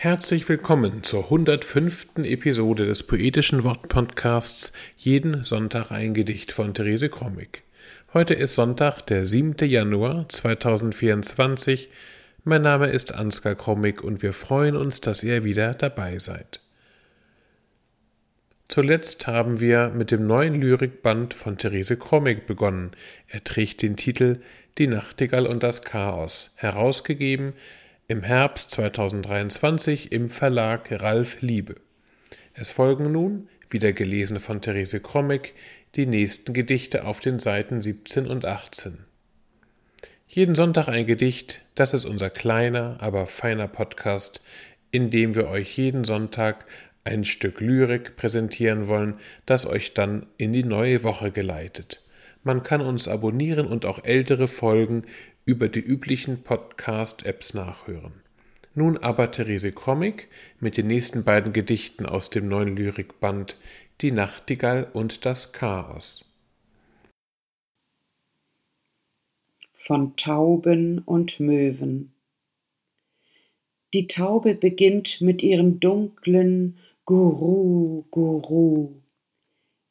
Herzlich willkommen zur 105. Episode des poetischen Wortpodcasts Jeden Sonntag ein Gedicht von Therese Krommig. Heute ist Sonntag, der 7. Januar 2024. Mein Name ist Ansgar Krommig und wir freuen uns, dass ihr wieder dabei seid. Zuletzt haben wir mit dem neuen Lyrikband von Therese Krommig begonnen. Er trägt den Titel Die Nachtigall und das Chaos, herausgegeben im Herbst 2023 im Verlag Ralf Liebe. Es folgen nun, wieder gelesen von Therese Krommig, die nächsten Gedichte auf den Seiten 17 und 18. Jeden Sonntag ein Gedicht, das ist unser kleiner, aber feiner Podcast, in dem wir euch jeden Sonntag ein Stück Lyrik präsentieren wollen, das euch dann in die neue Woche geleitet. Man kann uns abonnieren und auch ältere Folgen über die üblichen Podcast-Apps nachhören. Nun aber Therese Krommig mit den nächsten beiden Gedichten aus dem neuen Lyrikband Die Nachtigall und das Chaos. Von Tauben und Möwen Die Taube beginnt mit ihrem dunklen Guru, Guru.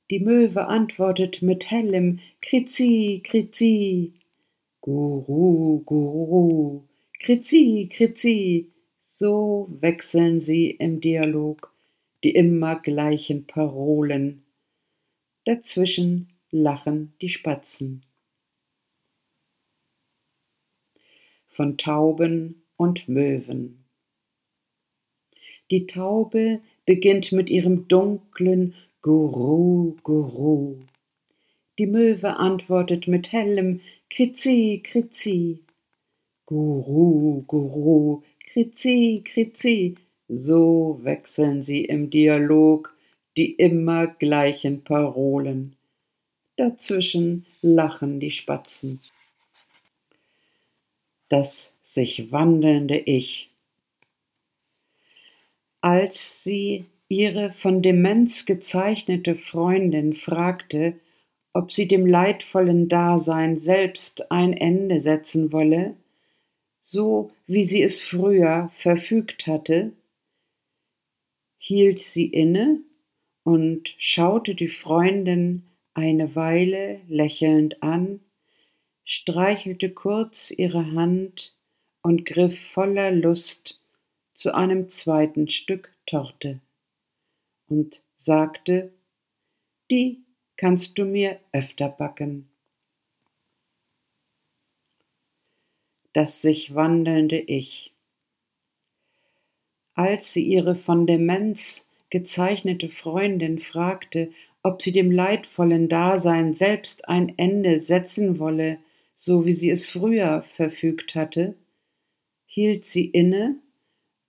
Die Möwe antwortet mit hellem Krizi, Krizi. Guru, Guru, Krizi, Krizi, so wechseln sie im Dialog die immer gleichen Parolen. Dazwischen lachen die Spatzen. Von Tauben und Möwen. Die Taube beginnt mit ihrem dunklen Guru, Guru. Die Möwe antwortet mit hellem Krizi, Krizi. Guru, Guru, Krizi, Krizi, so wechseln sie im Dialog die immer gleichen Parolen. Dazwischen lachen die Spatzen. Das sich wandelnde Ich. Als sie ihre von Demenz gezeichnete Freundin fragte, ob sie dem leidvollen Dasein selbst ein Ende setzen wolle, so wie sie es früher verfügt hatte, hielt sie inne und schaute die Freundin eine Weile lächelnd an, streichelte kurz ihre Hand und griff voller Lust zu einem zweiten Stück Torte und sagte, die kannst du mir öfter backen. Das sich wandelnde Ich. Als sie ihre von Demenz gezeichnete Freundin fragte, ob sie dem leidvollen Dasein selbst ein Ende setzen wolle, so wie sie es früher verfügt hatte, hielt sie inne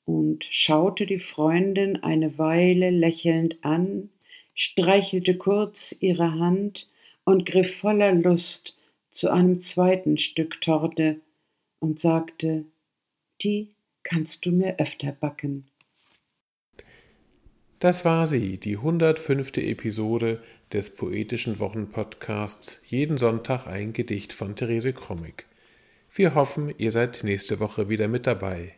und schaute die Freundin eine Weile lächelnd an, streichelte kurz ihre Hand und griff voller Lust zu einem zweiten Stück Torte und sagte, die kannst du mir öfter backen. Das war sie, die 105. Episode des poetischen Wochenpodcasts Jeden Sonntag ein Gedicht von Therese Krommig. Wir hoffen, ihr seid nächste Woche wieder mit dabei.